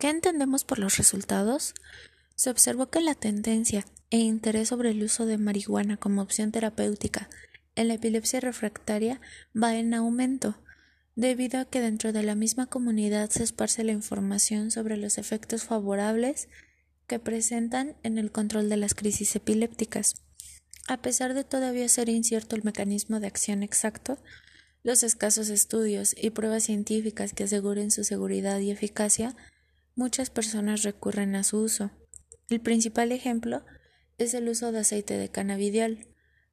¿Qué entendemos por los resultados? Se observó que la tendencia e interés sobre el uso de marihuana como opción terapéutica en la epilepsia refractaria va en aumento, debido a que dentro de la misma comunidad se esparce la información sobre los efectos favorables que presentan en el control de las crisis epilépticas. A pesar de todavía ser incierto el mecanismo de acción exacto, los escasos estudios y pruebas científicas que aseguren su seguridad y eficacia muchas personas recurren a su uso. El principal ejemplo es el uso de aceite de cannabidiol,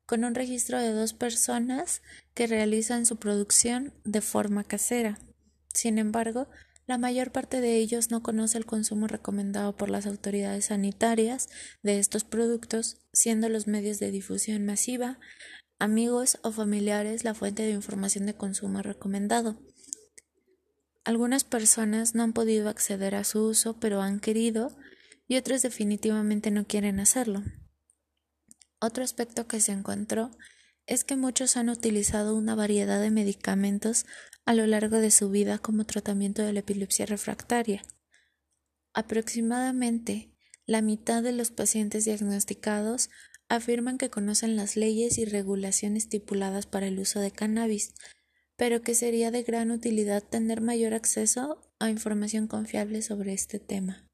con un registro de dos personas que realizan su producción de forma casera. Sin embargo, la mayor parte de ellos no conoce el consumo recomendado por las autoridades sanitarias de estos productos, siendo los medios de difusión masiva, amigos o familiares la fuente de información de consumo recomendado. Algunas personas no han podido acceder a su uso, pero han querido, y otros definitivamente no quieren hacerlo. Otro aspecto que se encontró es que muchos han utilizado una variedad de medicamentos a lo largo de su vida como tratamiento de la epilepsia refractaria. Aproximadamente la mitad de los pacientes diagnosticados afirman que conocen las leyes y regulaciones estipuladas para el uso de cannabis, pero que sería de gran utilidad tener mayor acceso a información confiable sobre este tema.